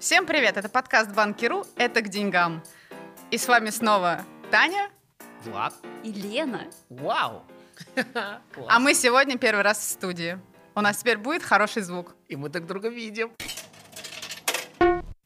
Всем привет! Это подкаст Банкиру «Это к деньгам». И с вами снова Таня. Влад. И Лена. Вау! А мы сегодня первый раз в студии. У нас теперь будет хороший звук. И мы друг друга видим.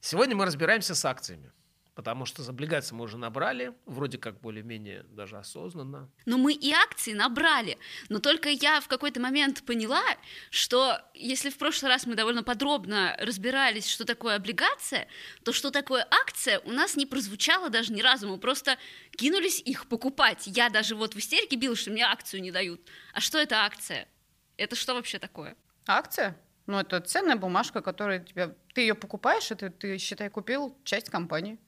Сегодня мы разбираемся с акциями. Потому что облигации мы уже набрали, вроде как более-менее даже осознанно. Но мы и акции набрали. Но только я в какой-то момент поняла, что если в прошлый раз мы довольно подробно разбирались, что такое облигация, то что такое акция у нас не прозвучало даже ни разу. Мы просто кинулись их покупать. Я даже вот в истерике бил, что мне акцию не дают. А что это акция? Это что вообще такое? Акция? Ну, это ценная бумажка, которая тебя... Ты ее покупаешь, это ты, считай, купил часть компании.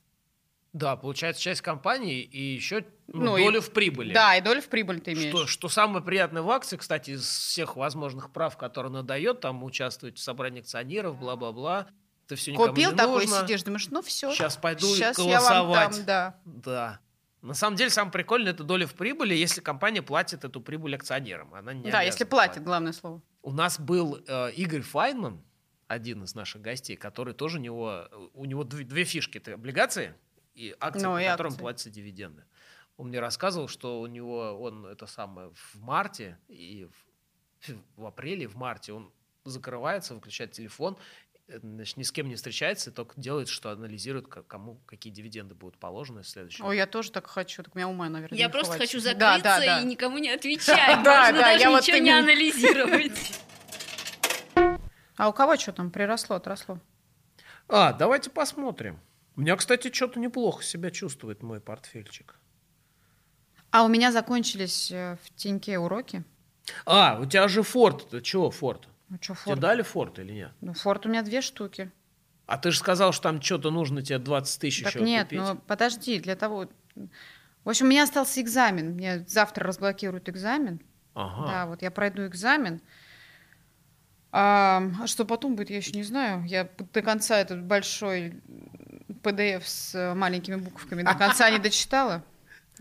Да, получается часть компании и еще ну, ну, долю и, в прибыли. Да, и долю в прибыль ты имеешь. Что, что самое приятное в акции, кстати, из всех возможных прав, которые она дает, там участвовать в собрании акционеров, бла-бла-бла. Это все никому Купил не такой, нужно. сидишь, думаешь, ну все. Сейчас пойду Сейчас голосовать. Я вам дам, да. да. На самом деле, самое прикольное это доля в прибыли, если компания платит эту прибыль акционерам. Она не да, если платит, платить. главное слово. У нас был э, Игорь Файнман, один из наших гостей, который тоже у него, у него две, две фишки. Это облигации и акции, ну, по и которым акции. платятся дивиденды. Он мне рассказывал, что у него он это самое в марте и в, в апреле, в марте он закрывается, выключает телефон, э, значит, ни с кем не встречается, только делает, что анализирует, кому какие дивиденды будут положены в следующем. Ой, я тоже так хочу, так у меня ума, наверное, Я просто хватит. хочу закрыться да, да, да. и никому не отвечать, да, можно даже ничего не анализировать. А у кого что там приросло, отросло? А, давайте посмотрим. У меня, кстати, что-то неплохо себя чувствует мой портфельчик. А у меня закончились э, в теньке уроки. А, у тебя же форт. Это чего форт? Ну, что форт? Тебе дали форт или нет? Ну, форт у меня две штуки. А ты же сказал, что там что-то нужно тебе 20 тысяч так еще нет, купить. ну подожди, для того... В общем, у меня остался экзамен. Мне завтра разблокируют экзамен. Ага. Да, вот я пройду экзамен. А, а что потом будет, я еще не знаю. Я до конца этот большой PDF с маленькими буковками до конца не дочитала.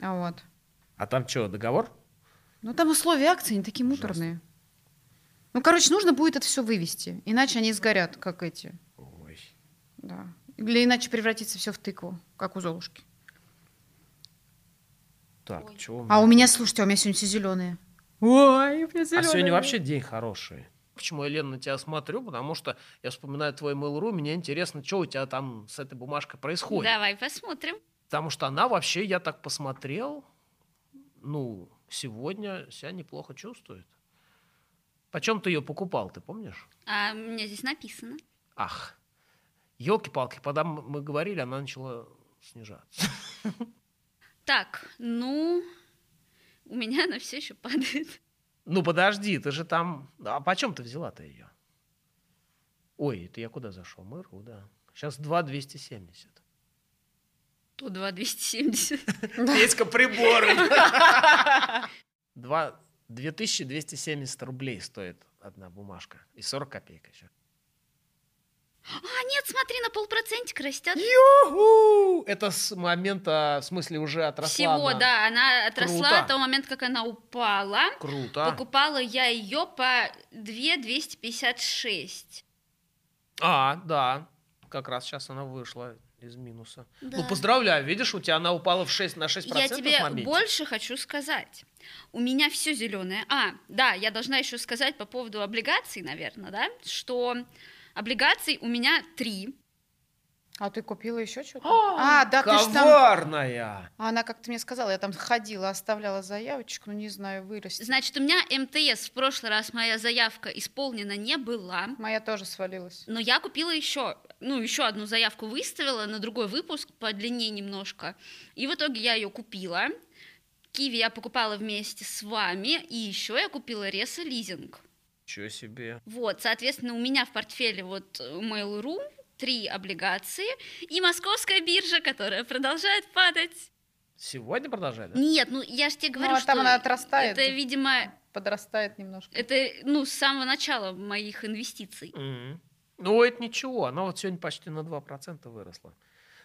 А вот. А там что, договор? Ну, там условия акции не такие муторные. Ну, короче, нужно будет это все вывести, иначе они сгорят, как эти. Ой. Да. Или иначе превратится все в тыкву, как у Золушки. Так, Ой. чего у А у меня, слушайте, у меня сегодня все зеленые. Ой, у меня зеленые. А сегодня вообще день хороший. Почему я, Лен, на тебя смотрю? Потому что я вспоминаю твой Mail.ru, мне интересно, что у тебя там с этой бумажкой происходит. Давай посмотрим. Потому что она вообще, я так посмотрел, ну, сегодня себя неплохо чувствует. Почем ты ее покупал, ты помнишь? А у меня здесь написано. Ах, елки-палки, когда мы говорили, она начала снижаться. Так, ну, у меня она все еще падает. Ну подожди, ты же там... А почем ты взяла-то ее? Ой, это я куда зашел? Мэру, да. Сейчас 2,270. То 2,270. Петька приборы. 2, 2270 рублей стоит одна бумажка. И 40 копеек еще. А, нет, смотри, на полпроцентика растет. Юху! Это с момента, в смысле, уже отросла Всего, она. да, она отросла Круто. от того момента, как она упала. Круто. Покупала я ее по 2,256. А, да. Как раз сейчас она вышла из минуса. Да. Ну, поздравляю, видишь, у тебя она упала в 6 на 6% Я тебе моменте. больше хочу сказать. У меня все зеленое. А, да, я должна еще сказать по поводу облигаций, наверное, да, что облигаций у меня три. А ты купила еще что-то? А, да, ты ж там... Коварная! А Она как-то мне сказала, я там ходила, оставляла заявочку, ну не знаю, вырастет. Значит, у меня МТС в прошлый раз моя заявка исполнена не была. Моя тоже свалилась. Но я купила еще, ну, еще одну заявку выставила на другой выпуск по длине немножко. И в итоге я ее купила. Киви я покупала вместе с вами. И еще я купила Реса лизинг. Чего себе. Вот, соответственно, у меня в портфеле вот Mail.ru три облигации и московская биржа, которая продолжает падать. Сегодня продолжали? Нет, ну я же тебе говорю, Ну, а что там она отрастает. это, видимо, Подрастает немножко. это, ну, с самого начала моих инвестиций. Мгм. Ну, это ничего. Она вот сегодня почти на 2% выросла.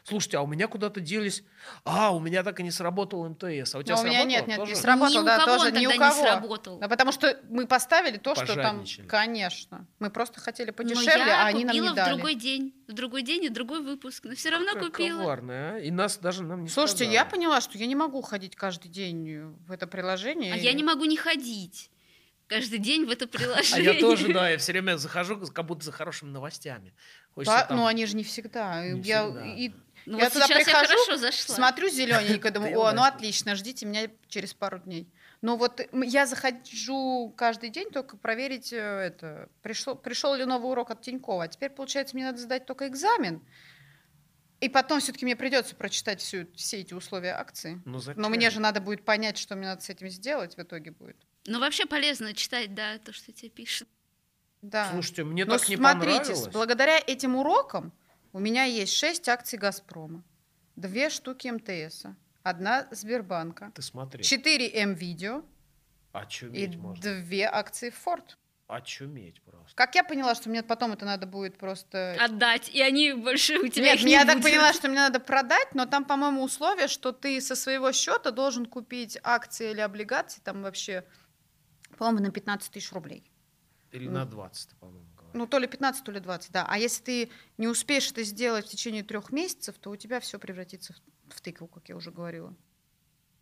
Слушайте, а у меня куда-то делись... А, у меня так и не сработал МТС. А у тебя Но у меня нет, нет, тоже? не сработал, ни да, тоже ни у кого. Не сработал. Да, потому что мы поставили то, что там... Конечно. Мы просто хотели подешевле, а они нам не дали. в другой день. В другой день и другой выпуск. Но все равно Какая купила. коварная, а? И нас даже нам не Слушайте, сказали. я поняла, что я не могу ходить каждый день в это приложение. А и... я не могу не ходить каждый день в это приложение. А я тоже, да, я все время захожу, как будто за хорошими новостями. да, там... Ну, они же не всегда. Не я, всегда. И ну, я вот туда прихожу, я хорошо зашла. смотрю зелененько, думаю, о, ну отлично, ждите меня через пару дней. Но вот я захожу каждый день только проверить э, это, пришел, пришел ли новый урок от Тинькова. А теперь, получается, мне надо сдать только экзамен. И потом все-таки мне придется прочитать всю, все эти условия акции. Ну, Но мне же надо будет понять, что мне надо с этим сделать в итоге будет. Ну, вообще полезно читать, да, то, что тебе пишут. Да. Слушайте, мне Но так не понравилось. благодаря этим урокам у меня есть 6 акций «Газпрома», две штуки МТСа, одна Сбербанка, Ты смотри. 4 М-видео и можно. две акции Форд. Очуметь просто. Как я поняла, что мне потом это надо будет просто... Отдать, и они больше у тебя Нет, не я будет. так поняла, что мне надо продать, но там, по-моему, условие, что ты со своего счета должен купить акции или облигации, там вообще, по-моему, на 15 тысяч рублей. Или на 20, по-моему. Ну, то ли 15, то ли 20, да. А если ты не успеешь это сделать в течение трех месяцев, то у тебя все превратится в, в тыкву, как я уже говорила.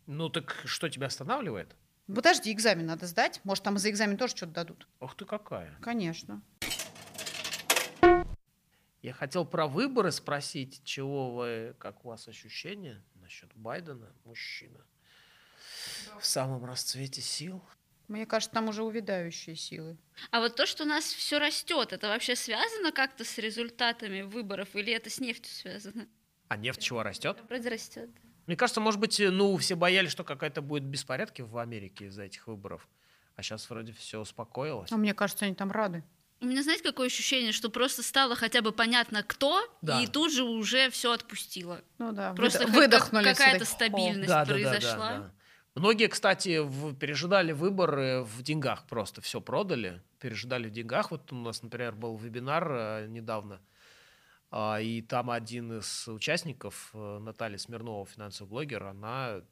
Ну, так что тебя останавливает? Подожди, экзамен надо сдать. Может, там за экзамен тоже что-то дадут. Ох ты какая. Конечно. Я хотел про выборы спросить, чего вы, как у вас ощущения насчет Байдена, мужчина, в самом расцвете сил? Мне кажется, там уже увядающие силы. А вот то, что у нас все растет, это вообще связано как-то с результатами выборов или это с нефтью связано? А нефть чего растет? Вроде растет. Мне кажется, может быть, ну, все боялись, что какая-то будет беспорядки в Америке из-за этих выборов. А сейчас вроде все успокоилось. А мне кажется, они там рады. У меня, знаете, какое ощущение, что просто стало хотя бы понятно, кто, да. и тут же уже все отпустило. Ну да, просто выдохнули. Какая-то стабильность да, произошла. Да, да, да, да. Многие, кстати, в, пережидали выборы в деньгах просто, все продали, пережидали в деньгах. Вот у нас, например, был вебинар э, недавно, э, и там один из участников, э, Наталья Смирнова, финансовый блогер, она,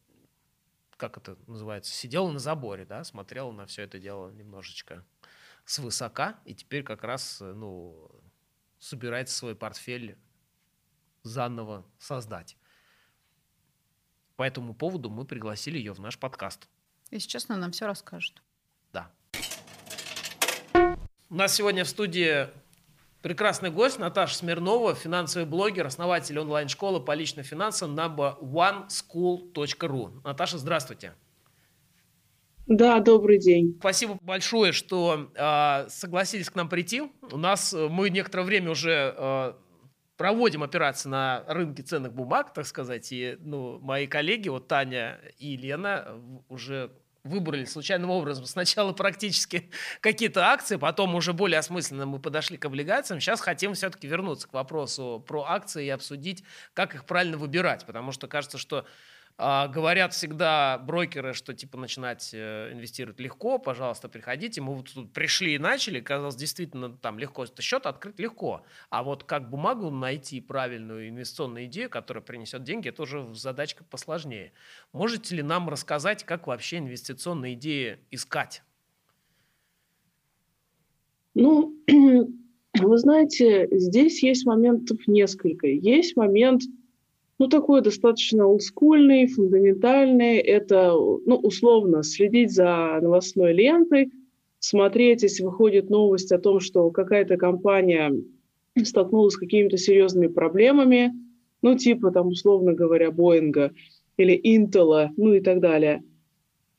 как это называется, сидела на заборе, да, смотрела на все это дело немножечко свысока, и теперь как раз, э, ну, собирается свой портфель заново создать. По этому поводу мы пригласили ее в наш подкаст. Если честно, нам все расскажет. Да. У нас сегодня в студии прекрасный гость Наташа Смирнова, финансовый блогер, основатель онлайн-школы по личным финансам number oneschool.ru. Наташа, здравствуйте. Да, добрый день. Спасибо большое, что э, согласились к нам прийти. У нас э, мы некоторое время уже э, проводим операции на рынке ценных бумаг, так сказать, и ну, мои коллеги, вот Таня и Лена, уже выбрали случайным образом сначала практически какие-то акции, потом уже более осмысленно мы подошли к облигациям. Сейчас хотим все-таки вернуться к вопросу про акции и обсудить, как их правильно выбирать, потому что кажется, что а, говорят всегда брокеры, что типа начинать э, инвестировать легко, пожалуйста, приходите. Мы вот тут пришли и начали, казалось, действительно там легко, это счет открыть легко. А вот как бумагу найти правильную инвестиционную идею, которая принесет деньги, это уже задачка посложнее. Можете ли нам рассказать, как вообще инвестиционные идеи искать? Ну, вы знаете, здесь есть моментов несколько. Есть момент ну, такой достаточно олдскульный, фундаментальный. Это, ну, условно, следить за новостной лентой, смотреть, если выходит новость о том, что какая-то компания столкнулась с какими-то серьезными проблемами, ну, типа, там, условно говоря, Боинга или Интела, ну и так далее.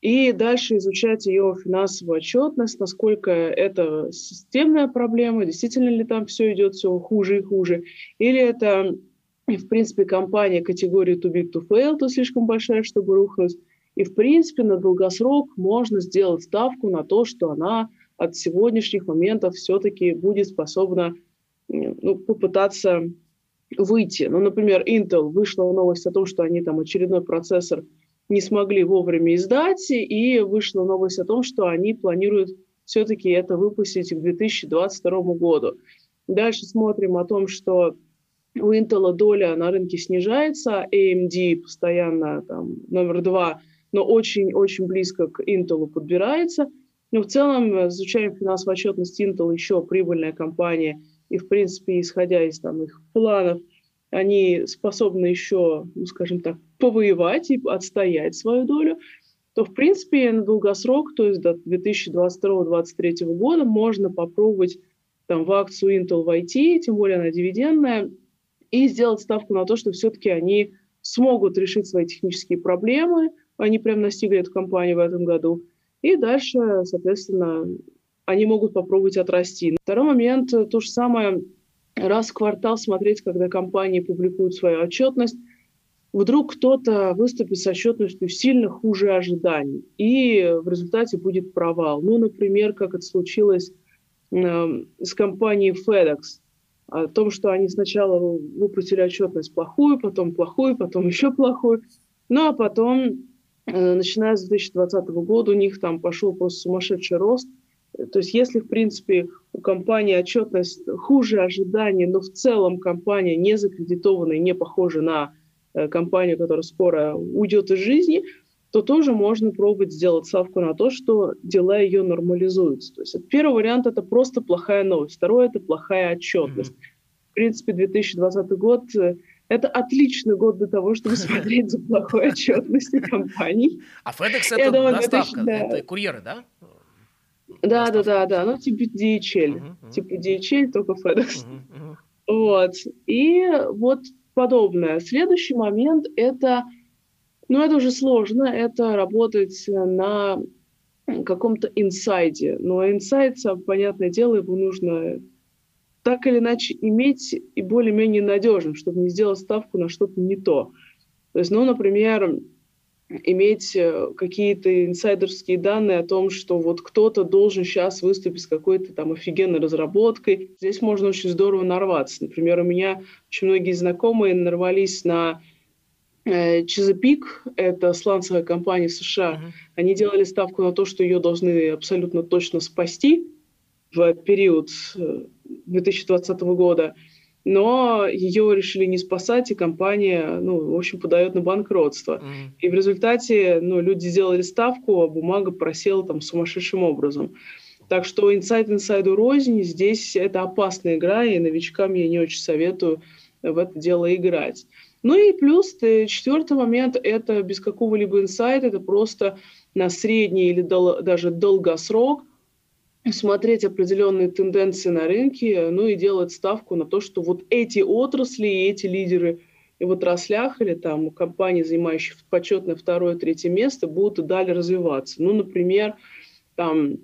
И дальше изучать ее финансовую отчетность, насколько это системная проблема, действительно ли там все идет все хуже и хуже, или это и, в принципе, компания категории too big to fail, то слишком большая, чтобы рухнуть. И, в принципе, на долгосрок можно сделать ставку на то, что она от сегодняшних моментов все-таки будет способна ну, попытаться выйти. Ну, например, Intel вышла новость о том, что они там очередной процессор не смогли вовремя издать, и вышла новость о том, что они планируют все-таки это выпустить к 2022 году. Дальше смотрим о том, что у Intel доля на рынке снижается, AMD постоянно там номер два, но очень-очень близко к Intel подбирается. Но в целом, изучаем финансовую отчетность Intel, еще прибыльная компания, и, в принципе, исходя из там, их планов, они способны еще, ну, скажем так, повоевать и отстоять свою долю, то, в принципе, на долгосрок, то есть до 2022-2023 года, можно попробовать там, в акцию Intel войти, тем более она дивидендная, и сделать ставку на то, что все-таки они смогут решить свои технические проблемы, они прям настигли эту компанию в этом году, и дальше, соответственно, они могут попробовать отрасти. Второй момент, то же самое, раз в квартал смотреть, когда компании публикуют свою отчетность, вдруг кто-то выступит с отчетностью сильно хуже ожиданий, и в результате будет провал. Ну, например, как это случилось э, с компанией FedEx, о том, что они сначала выпустили отчетность плохую, потом плохую, потом еще плохую, ну а потом, э, начиная с 2020 года, у них там пошел просто сумасшедший рост. То есть если, в принципе, у компании отчетность хуже ожиданий, но в целом компания не закредитованная, не похожа на э, компанию, которая скоро уйдет из жизни, то тоже можно пробовать сделать ставку на то, что дела ее нормализуются. То есть первый вариант – это просто плохая новость, второй – это плохая отчетность. Mm-hmm. В принципе, 2020 год э, – это отличный год для того, чтобы смотреть за плохой отчетностью компаний. А FedEx – это доставка, это курьеры, да? Да, да, да, да, ну типа DHL, типа DHL, только FedEx. Вот, и вот подобное. Следующий момент – это но это уже сложно, это работать на каком-то инсайде. Но инсайд, понятное дело, его нужно так или иначе иметь и более-менее надежным, чтобы не сделать ставку на что-то не то. То есть, ну, например, иметь э, какие-то инсайдерские данные о том, что вот кто-то должен сейчас выступить с какой-то там офигенной разработкой. Здесь можно очень здорово нарваться. Например, у меня очень многие знакомые нарвались на Э, Чизапик, это сланцевая компания в США, uh-huh. они делали ставку на то, что ее должны абсолютно точно спасти в период 2020 э, года, но ее решили не спасать, и компания, ну, в общем, подает на банкротство. Uh-huh. И в результате, ну, люди сделали ставку, а бумага просела там сумасшедшим образом. Так что инсайд инсайду рознь, здесь это опасная игра, и новичкам я не очень советую в это дело играть. Ну и плюс четвертый момент – это без какого-либо инсайта, это просто на средний или дол- даже долгосрок смотреть определенные тенденции на рынке, ну и делать ставку на то, что вот эти отрасли и эти лидеры в отраслях или там компании, занимающие почетное второе, третье место, будут и далее развиваться. Ну, например, там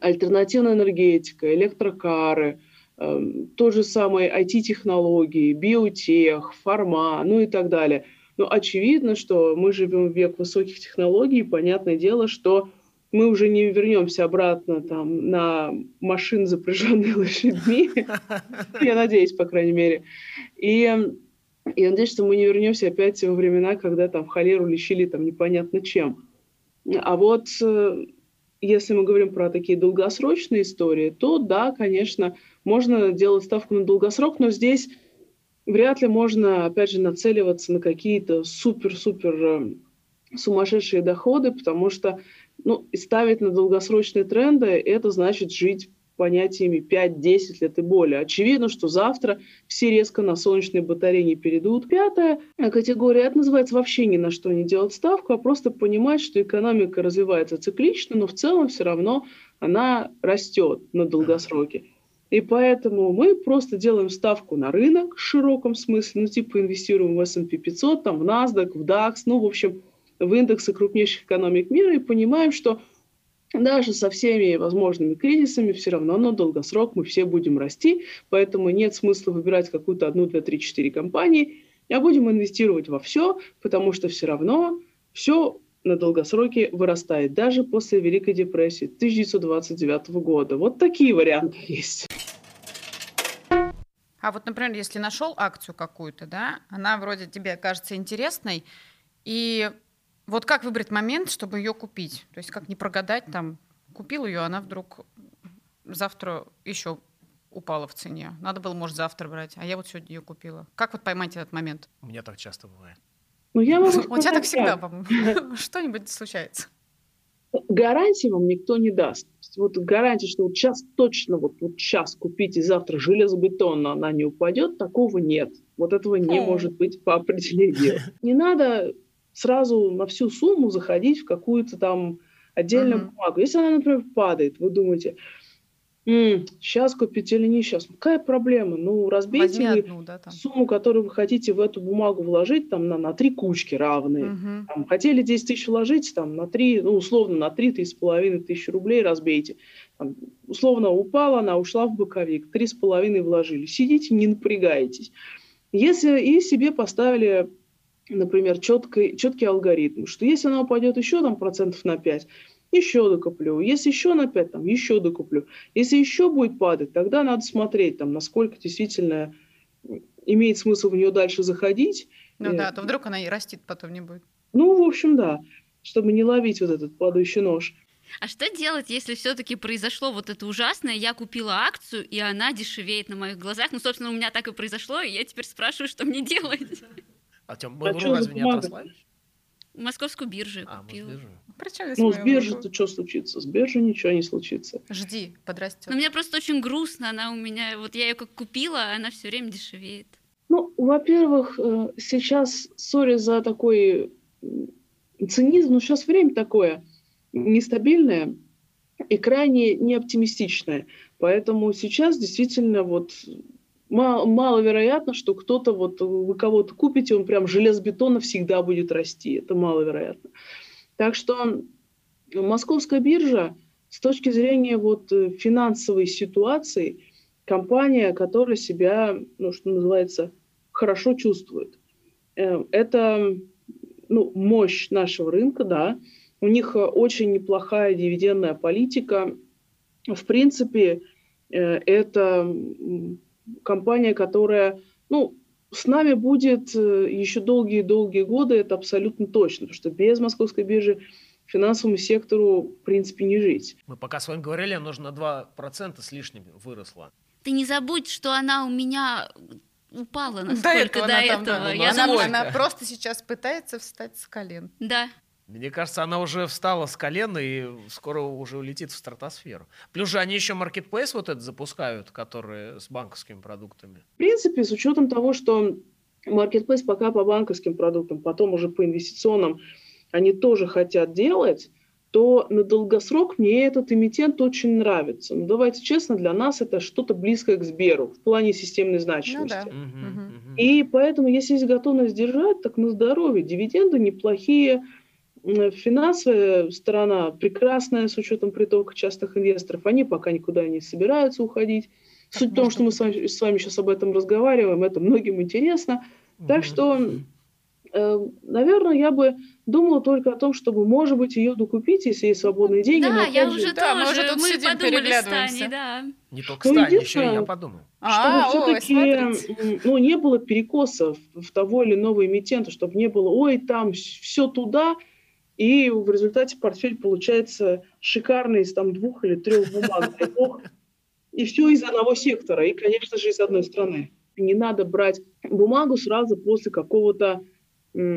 альтернативная энергетика, электрокары – то же самое IT-технологии, биотех, фарма, ну и так далее. Но очевидно, что мы живем в век высоких технологий, понятное дело, что мы уже не вернемся обратно там, на машин, запряженные лошадьми. Я надеюсь, по крайней мере. И я надеюсь, что мы не вернемся опять во времена, когда там холеру лечили там непонятно чем. А вот э, если мы говорим про такие долгосрочные истории, то да, конечно, можно делать ставку на долгосрок, но здесь вряд ли можно, опять же, нацеливаться на какие-то супер-супер э, сумасшедшие доходы, потому что ну, ставить на долгосрочные тренды – это значит жить понятиями 5-10 лет и более. Очевидно, что завтра все резко на солнечные батареи не перейдут. Пятая категория, это называется вообще ни на что не делать ставку, а просто понимать, что экономика развивается циклично, но в целом все равно она растет на долгосроке. И поэтому мы просто делаем ставку на рынок в широком смысле, ну типа инвестируем в S&P 500, там, в NASDAQ, в DAX, ну в общем в индексы крупнейших экономик мира и понимаем, что даже со всеми возможными кризисами все равно на долгосрок мы все будем расти, поэтому нет смысла выбирать какую-то одну, две, три, четыре компании, а будем инвестировать во все, потому что все равно все на долгосроке вырастает, даже после Великой депрессии 1929 года. Вот такие варианты есть. А вот, например, если нашел акцию какую-то, да, она вроде тебе кажется интересной, и вот как выбрать момент, чтобы ее купить? То есть как не прогадать там, купил ее, она вдруг завтра еще упала в цене. Надо было, может, завтра брать, а я вот сегодня ее купила. Как вот поймать этот момент? У меня так часто бывает. Ну, я могу У тебя так всегда, по-моему. Что-нибудь случается. Гарантии вам никто не даст. Вот гарантия, что вот сейчас точно, вот, вот сейчас купите, завтра железобетонно она не упадет, такого нет. Вот этого не может быть по определению. Не надо сразу на всю сумму заходить в какую-то там отдельную бумагу. Если она, например, падает, вы думаете, М, сейчас купить или не сейчас? Какая проблема? Ну, разбейте вы одну, да, там. сумму, которую вы хотите в эту бумагу вложить, там, на, на три кучки равные. Угу. Там, хотели 10 тысяч вложить, там, на три, ну, условно, на три, три с половиной тысячи рублей разбейте. Там, условно, упала она, ушла в боковик, три с половиной вложили. Сидите, не напрягаетесь. Если и себе поставили, например, четкий, четкий алгоритм, что если она упадет еще там процентов на 5, еще докуплю. Если еще на 5, там, еще докуплю. Если еще будет падать, тогда надо смотреть, там, насколько действительно имеет смысл в нее дальше заходить. Ну и... да, то вдруг она и растет потом не будет. Ну, в общем, да, чтобы не ловить вот этот падающий нож. А что делать, если все-таки произошло вот это ужасное? Я купила акцию, и она дешевеет на моих глазах. Ну, собственно, у меня так и произошло, и я теперь спрашиваю, что мне делать. А Тём, а разве не отослали? Московскую биржу а, купила. Ну, с биржей-то что случится? С биржей ничего не случится. Жди, подрастет. Но мне просто очень грустно, она у меня, вот я ее как купила, а она все время дешевеет. Ну, во-первых, э, сейчас, сори за такой цинизм, но сейчас время такое нестабильное и крайне неоптимистичное. Поэтому сейчас действительно вот мало, маловероятно, что кто-то, вот вы кого-то купите, он прям железобетонно всегда будет расти. Это маловероятно. Так что московская биржа с точки зрения вот э, финансовой ситуации, компания, которая себя, ну, что называется, хорошо чувствует. Э, это ну, мощь нашего рынка, да. У них очень неплохая дивидендная политика. В принципе, э, это компания, которая, ну, с нами будет э, еще долгие-долгие годы, это абсолютно точно, потому что без московской биржи финансовому сектору, в принципе, не жить. Мы пока с вами говорили, нужно на 2% с лишним выросла. Ты не забудь, что она у меня упала насколько до этого. До этого. Там, да. Она, она просто сейчас пытается встать с колен. Да. Мне кажется, она уже встала с колена и скоро уже улетит в стратосферу. Плюс же они еще маркетплейс вот этот запускают, который с банковскими продуктами. В принципе, с учетом того, что маркетплейс пока по банковским продуктам, потом уже по инвестиционным, они тоже хотят делать, то на долгосрок мне этот эмитент очень нравится. Но давайте честно, для нас это что-то близкое к Сберу в плане системной значимости. Ну, да. угу, И поэтому, если есть готовность держать, так на здоровье. Дивиденды неплохие, Финансовая сторона прекрасная с учетом притока частных инвесторов. Они пока никуда не собираются уходить. Так Суть в том, что мы с вами, с вами сейчас об этом разговариваем, это многим интересно. Так что, э, наверное, я бы думала только о том, чтобы, может быть, ее докупить, если есть свободные деньги. Да, я уже же... да, тоже. Мы, уже тут мы сидим, подумали с Таней, да. Не только ну, с Таней, еще и я подумал. Чтобы а, все-таки ну, не было перекосов в того или иного эмитента, чтобы не было, ой, там все туда, и в результате портфель получается шикарный из там двух или трех бумаг. И все из одного сектора, и, конечно же, из одной страны. Не надо брать бумагу сразу после какого-то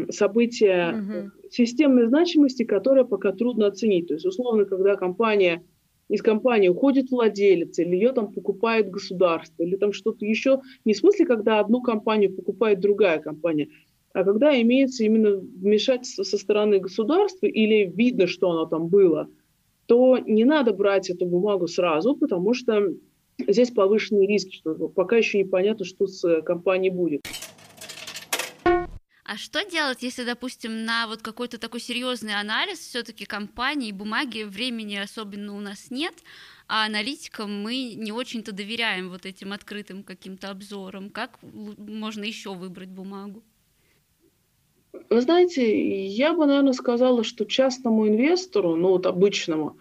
события угу. системной значимости, которое пока трудно оценить. То есть, условно, когда компания из компании уходит владелец, или ее там покупает государство, или там что-то еще. Не в смысле, когда одну компанию покупает другая компания, а когда имеется именно вмешательство со стороны государства или видно, что оно там было, то не надо брать эту бумагу сразу, потому что здесь повышенный риск, что пока еще непонятно, что с компанией будет. А что делать, если, допустим, на вот какой-то такой серьезный анализ все-таки компании бумаги времени особенно у нас нет, а аналитикам мы не очень-то доверяем вот этим открытым каким-то обзорам? Как можно еще выбрать бумагу? Вы знаете, я бы, наверное, сказала, что частному инвестору, ну вот обычному,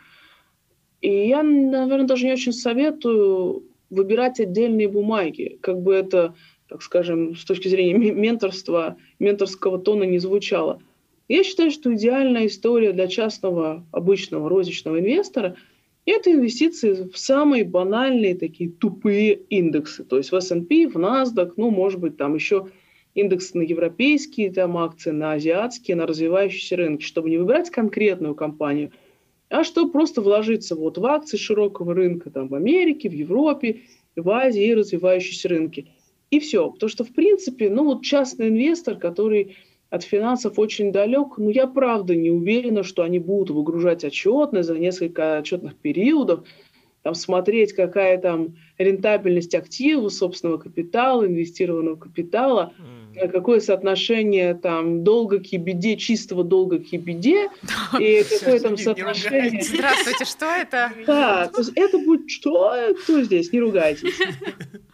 и я, наверное, даже не очень советую выбирать отдельные бумаги, как бы это, так скажем, с точки зрения менторства, менторского тона не звучало. Я считаю, что идеальная история для частного, обычного, розничного инвестора Это инвестиции в самые банальные такие тупые индексы. То есть в S&P, в NASDAQ, ну, может быть, там еще индексы на европейские там акции, на азиатские, на развивающиеся рынки, чтобы не выбирать конкретную компанию, а чтобы просто вложиться вот в акции широкого рынка там в Америке, в Европе, в Азии и развивающиеся рынки. И все. Потому что, в принципе, ну вот частный инвестор, который от финансов очень далек, но я правда не уверена, что они будут выгружать отчетность за несколько отчетных периодов, там, смотреть, какая там рентабельность активов, собственного капитала, инвестированного капитала, mm. Какое соотношение там долга к беде, чистого долга к беде, и какое там соотношение... Здравствуйте, что это? Да, то есть это будет что? Кто здесь? Не ругайтесь.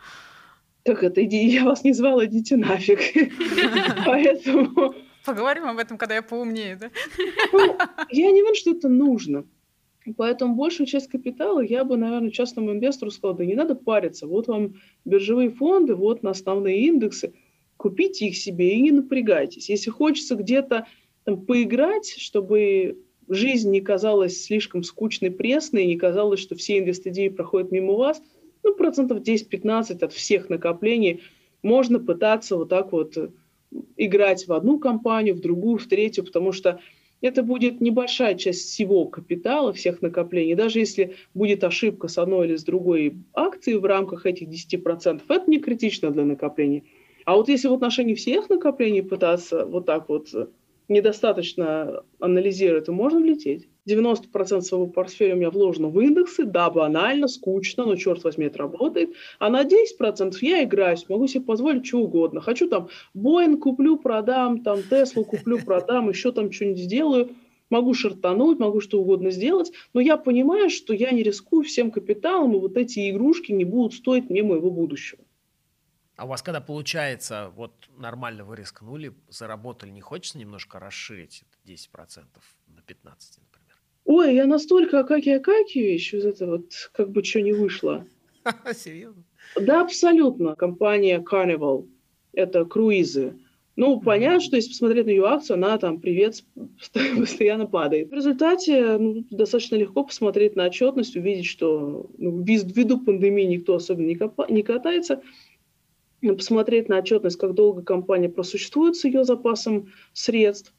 как это, иди, я вас не звала, идите нафиг. Поэтому... Поговорим об этом, когда я поумнее, да? Ну, я не уверена, что это нужно. Поэтому большую часть капитала я бы, наверное, частному инвестору сказала, да не надо париться, вот вам биржевые фонды, вот на основные индексы, купите их себе и не напрягайтесь. Если хочется где-то там, поиграть, чтобы жизнь не казалась слишком скучной, пресной, не казалось, что все инвестидии проходят мимо вас – ну, процентов 10-15 от всех накоплений можно пытаться вот так вот э, играть в одну компанию, в другую, в третью, потому что это будет небольшая часть всего капитала, всех накоплений. Даже если будет ошибка с одной или с другой акции в рамках этих 10%, это не критично для накопления. А вот если в отношении всех накоплений пытаться вот так вот э, недостаточно анализировать, то можно влететь. 90% своего портфеля у меня вложено в индексы, да, банально, скучно, но, черт возьми, это работает. А на 10% я играюсь, могу себе позволить что угодно. Хочу там Боинг куплю, продам, там Теслу куплю, продам, еще там что-нибудь сделаю. Могу шартануть, могу что угодно сделать, но я понимаю, что я не рискую всем капиталом, и вот эти игрушки не будут стоить мне моего будущего. А у вас когда получается, вот нормально вы рискнули, заработали, не хочется немножко расширить это 10% на 15%? Ой, я настолько Акаки Акакиевич, из этого вот как бы что не вышло. Серьезно? Да, абсолютно. Компания Carnival. Это круизы. Ну, понятно, что если посмотреть на ее акцию, она там, привет, постоянно падает. В результате ну, достаточно легко посмотреть на отчетность, увидеть, что ну, ввиду пандемии никто особенно не, копа- не катается, посмотреть на отчетность, как долго компания просуществует с ее запасом средств,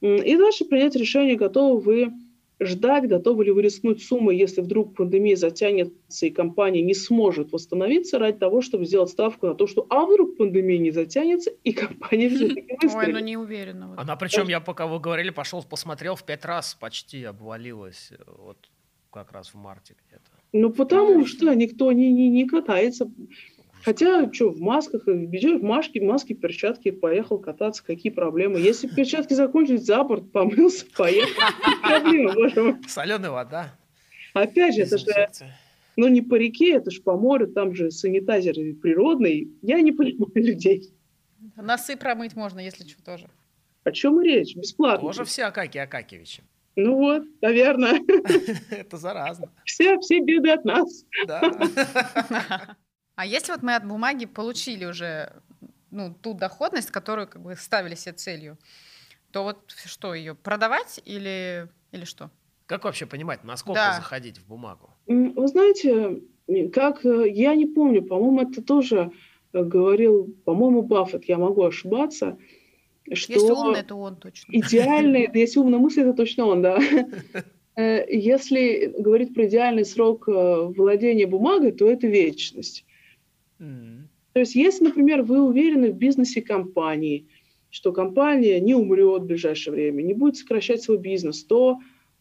и дальше принять решение, готовы вы ждать, готовы ли вы рискнуть суммой, если вдруг пандемия затянется и компания не сможет восстановиться ради того, чтобы сделать ставку на то, что а вдруг пандемия не затянется и компания все-таки выстрелит. Ой, ну не уверена. Вот. Она причем, я пока вы говорили, пошел посмотрел, в пять раз почти обвалилась, вот как раз в марте где-то. Ну потому что никто не, не, не катается. Хотя, что, в масках, бежишь в маске, в маске, перчатки, поехал кататься, какие проблемы. Если перчатки закончились, за борт, помылся, поехал. Соленая вода. Опять же, это же, ну не по реке, это же по морю, там же санитайзер природный. Я не понимаю людей. Носы промыть можно, если что, тоже. О чем и речь? Бесплатно. Тоже все Акаки Акакевичи. Ну вот, наверное. Это заразно. Все, все беды от нас. Да. А если вот мы от бумаги получили уже ну, ту доходность, которую как бы ставили себе целью, то вот что, ее продавать или, или что? Как вообще понимать, насколько да. заходить в бумагу? Вы знаете, как э, я не помню, по-моему, это тоже э, говорил, по-моему, Баффет, я могу ошибаться, что если умный, это он точно. Идеальный, если умная мысль, это точно он, да. Э, если говорить про идеальный срок владения бумагой, то это вечность. То есть, если, например, вы уверены в бизнесе компании, что компания не умрет в ближайшее время, не будет сокращать свой бизнес, то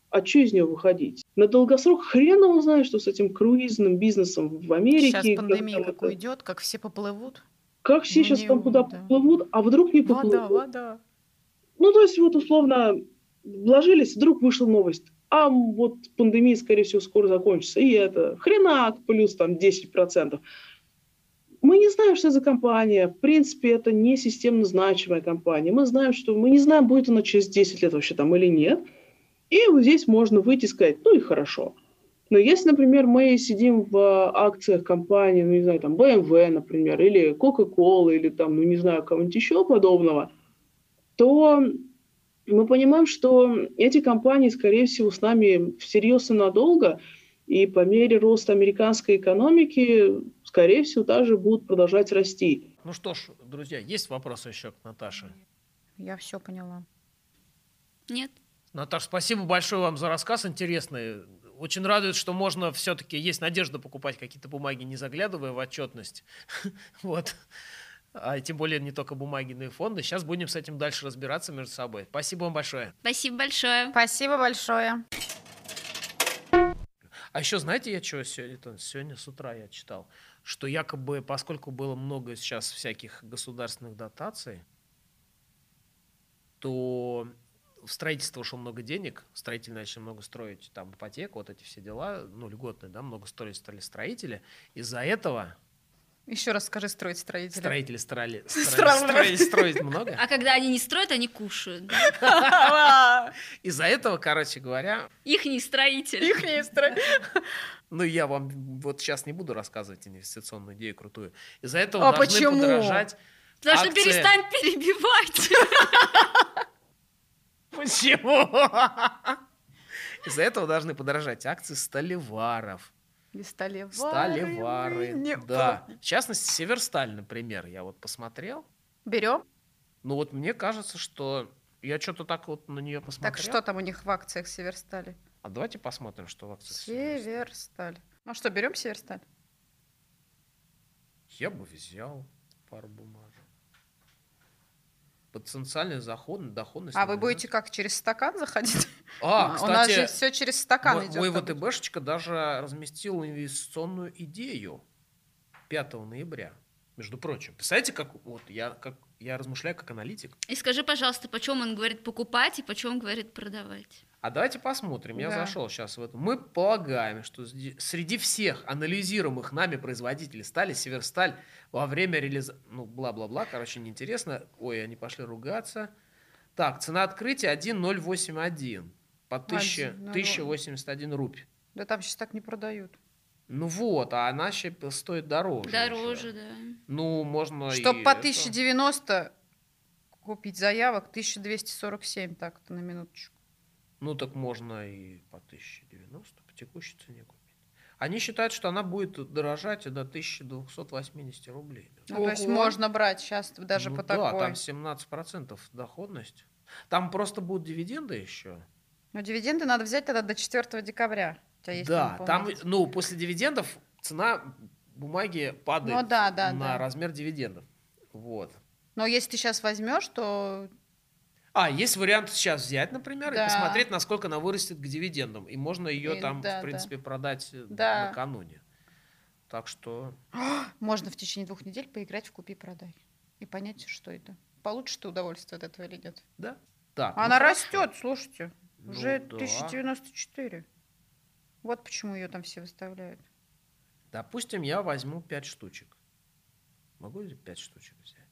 а что из нее выходить? На долгосрок хрен его знает, что с этим круизным бизнесом в Америке. Сейчас пандемия как, как уйдет, как все поплывут. Как все ну, сейчас там куда да. поплывут, а вдруг не поплывут? Вода, вода. Ну, то есть вот условно вложились, вдруг вышла новость. А вот пандемия, скорее всего, скоро закончится. И это хренак плюс там 10%. Мы не знаем, что это за компания. В принципе, это не системно значимая компания. Мы знаем, что мы не знаем, будет она через 10 лет вообще там или нет. И вот здесь можно выйти и сказать, ну и хорошо. Но если, например, мы сидим в акциях компании, ну не знаю, там BMW, например, или Coca-Cola, или там, ну не знаю, кого-нибудь еще подобного, то мы понимаем, что эти компании, скорее всего, с нами всерьез и надолго – и по мере роста американской экономики, скорее всего, также будут продолжать расти. Ну что ж, друзья, есть вопросы еще к Наташе? Я все поняла. Нет. Наташа, спасибо большое вам за рассказ интересный. Очень радует, что можно все-таки, есть надежда покупать какие-то бумаги, не заглядывая в отчетность. Вот. А тем более не только бумаги, но и фонды. Сейчас будем с этим дальше разбираться между собой. Спасибо вам большое. Спасибо большое. Спасибо большое. А еще знаете, я что сегодня, сегодня с утра я читал, что якобы, поскольку было много сейчас всяких государственных дотаций, то в строительство ушло много денег, строители начали много строить, там, ипотеку, вот эти все дела, ну, льготные, да, много строили, стали строители. Из-за этого еще раз скажи строить строители. Строители строили, строили, строить много. А когда они не строят, они кушают. Из-за этого, короче говоря... Их не строители. Их не строители. Ну, я вам вот сейчас не буду рассказывать инвестиционную идею крутую. Из-за этого а должны почему? подорожать Потому что перестань перебивать. Почему? Из-за этого должны подорожать акции сталеваров. И сталевары. Сталевары. Не да. В частности, Северсталь, например, я вот посмотрел. Берем? Ну вот мне кажется, что я что-то так вот на нее посмотрел. Так что там у них в акциях Северстали? А давайте посмотрим, что в акциях Северсталь. Ну что, берем Северсталь? Я бы взял пару бумажек потенциальный заход, доходность. А вы будете как, через стакан заходить? А, кстати, У нас же все через стакан мой, идет. Мой ВТБшечка даже разместил инвестиционную идею 5 ноября. Между прочим, представляете, как вот я как я размышляю как аналитик. И скажи, пожалуйста, почем он говорит покупать и почем говорит продавать? А давайте посмотрим. Я да. зашел сейчас в это. Мы полагаем, что среди всех анализируемых нами производителей стали Северсталь во время реализации... Ну, бла-бла-бла, короче, неинтересно. Ой, они пошли ругаться. Так, цена открытия 1,081 по 1000, 1081 рупий. Да там сейчас так не продают. Ну вот, а она еще стоит дороже. Дороже, еще. да. Ну, можно Чтобы и по 1090 это... купить заявок, 1247 так-то на минуточку. Ну, так можно и по 1090 по текущей цене купить. Они считают, что она будет дорожать до 1280 рублей. Ну, то есть можно брать сейчас даже ну, по да, такой. Да, там 17% доходность. Там просто будут дивиденды еще. Но дивиденды надо взять тогда до 4 декабря. У тебя есть да, там, ну, после дивидендов цена бумаги падает ну, да, да, на да. размер дивидендов. Вот. Но если ты сейчас возьмешь, то а, есть вариант сейчас взять, например, да. и посмотреть, насколько она вырастет к дивидендам. И можно ее и, там, да, в принципе, да. продать э, да. накануне. Так что... Можно в течение двух недель поиграть в купи-продай. И понять, что это. Получишь ты удовольствие от этого или нет? Да. Так, она ну, растет, слушайте. Ну, уже да. 1094. Вот почему ее там все выставляют. Допустим, я возьму 5 штучек. Могу ли 5 штучек взять?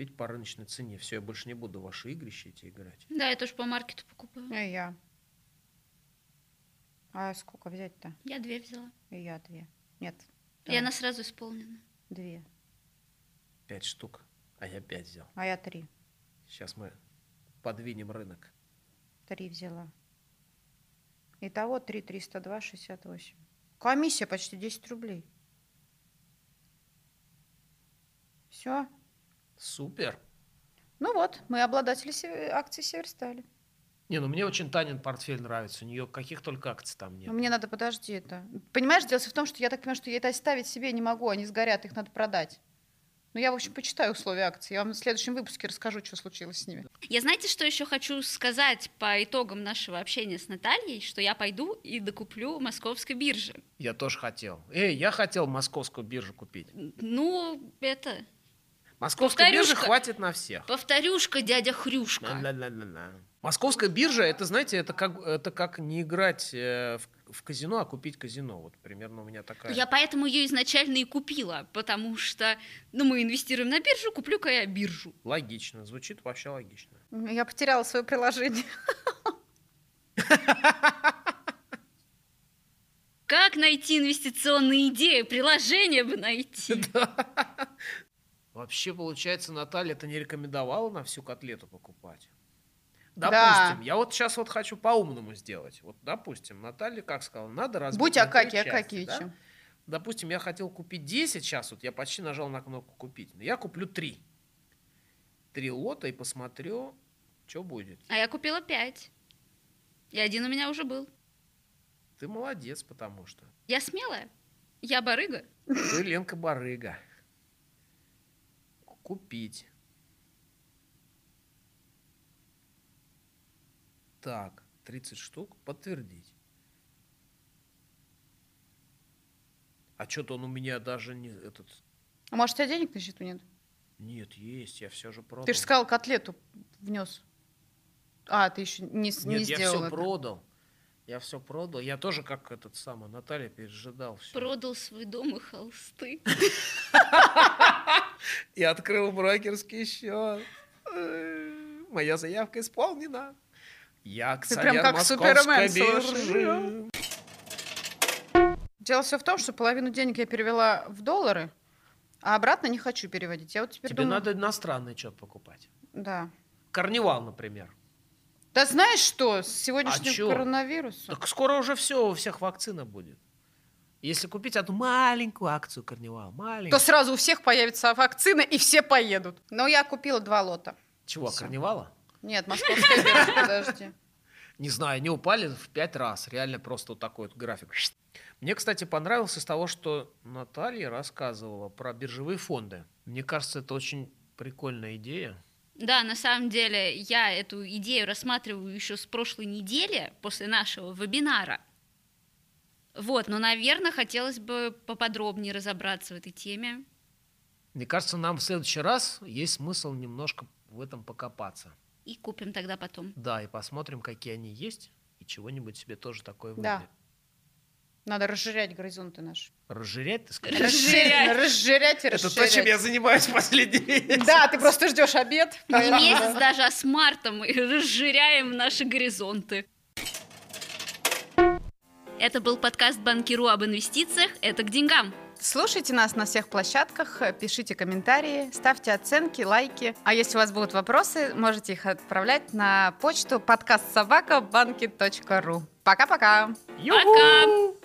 Купить по рыночной цене. Все, я больше не буду ваши игрища эти играть. Да, я тоже по маркету покупаю. И я. А сколько взять-то? Я две взяла. И я две. Нет. И она сразу исполнена. Две. Пять штук. А я пять взял. А я три. Сейчас мы подвинем рынок. Три взяла. Итого три триста два шестьдесят восемь. Комиссия почти 10 рублей. Все. Супер. Ну вот, мы обладатели акций Северстали. Не, ну мне очень Танин портфель нравится. У нее каких только акций там нет. Но мне надо, подожди, это. Понимаешь, дело в том, что я так понимаю, что я это оставить себе не могу, они сгорят, их надо продать. Ну, я, в общем, почитаю условия акций. Я вам в следующем выпуске расскажу, что случилось с ними. Я знаете, что еще хочу сказать по итогам нашего общения с Натальей, что я пойду и докуплю московской биржи. Я тоже хотел. Эй, я хотел московскую биржу купить. Ну, это... Московская биржа хватит на всех. Повторюшка, дядя Хрюшка. Ла -ла -ла -ла. Московская биржа, это, знаете, это как, это как не играть э, в, в казино, а купить казино. Вот примерно у меня такая. Я поэтому ее изначально и купила, потому что, ну, мы инвестируем на биржу, куплю-ка я биржу. Логично, звучит вообще логично. Я потеряла свое приложение. Как найти инвестиционные идеи? Приложение бы найти. Вообще, получается, Наталья это не рекомендовала на всю котлету покупать. Допустим, да. я вот сейчас вот хочу по-умному сделать. Вот, допустим, Наталья как сказала, надо разбить Будь Акаки Акакевичем. Да? Допустим, я хотел купить 10 сейчас, вот я почти нажал на кнопку купить, но я куплю 3. Три лота и посмотрю, что будет. А я купила 5. И один у меня уже был. Ты молодец, потому что. Я смелая. Я барыга. Ты Ленка барыга. Купить. Так, 30 штук. Подтвердить. А что-то он у меня даже не этот... А может, у тебя денег на счету нет? Нет, есть, я все же продал. Ты же сказал, котлету внес. А, ты еще не, Нет, не сделал я все это. продал. Я все продал. Я тоже, как этот самый Наталья, пережидал все. Продал свой дом и холсты. И открыл брокерский счет. Моя заявка исполнена. Я акционер прям как Супермен, биржи. Дело все в том, что половину денег я перевела в доллары, а обратно не хочу переводить. Я вот теперь Тебе думаю... надо иностранный что-то покупать. Да. Карнивал, например. Да знаешь что, с сегодняшним А коронавирусом... Так скоро уже все, у всех вакцина будет. Если купить одну маленькую акцию Карнивал, маленькую. То сразу у всех появится вакцина, и все поедут. Но я купила два лота. Чего, Всё. Карнивала? Нет, московская биржа, подожди. Не знаю, они упали в пять раз. Реально просто вот такой вот график. Мне, кстати, понравился с того, что Наталья рассказывала про биржевые фонды. Мне кажется, это очень прикольная идея. Да, на самом деле я эту идею рассматриваю еще с прошлой недели, после нашего вебинара. Вот, но, наверное, хотелось бы поподробнее разобраться в этой теме. Мне кажется, нам в следующий раз есть смысл немножко в этом покопаться. И купим тогда потом. Да, и посмотрим, какие они есть, и чего-нибудь себе тоже такое Да. выберем. Надо расширять горизонты наши. Разжирять, ты скажешь? Расширять. Расширять и Это то, расширять. чем я занимаюсь последние месяцы. Да, ты просто ждешь обед. Не месяц даже, а с марта мы расширяем наши горизонты. Это был подкаст Банкиру об инвестициях. Это к деньгам. Слушайте нас на всех площадках, пишите комментарии, ставьте оценки, лайки. А если у вас будут вопросы, можете их отправлять на почту подкаст собака банки.ру. Пока-пока! Пока!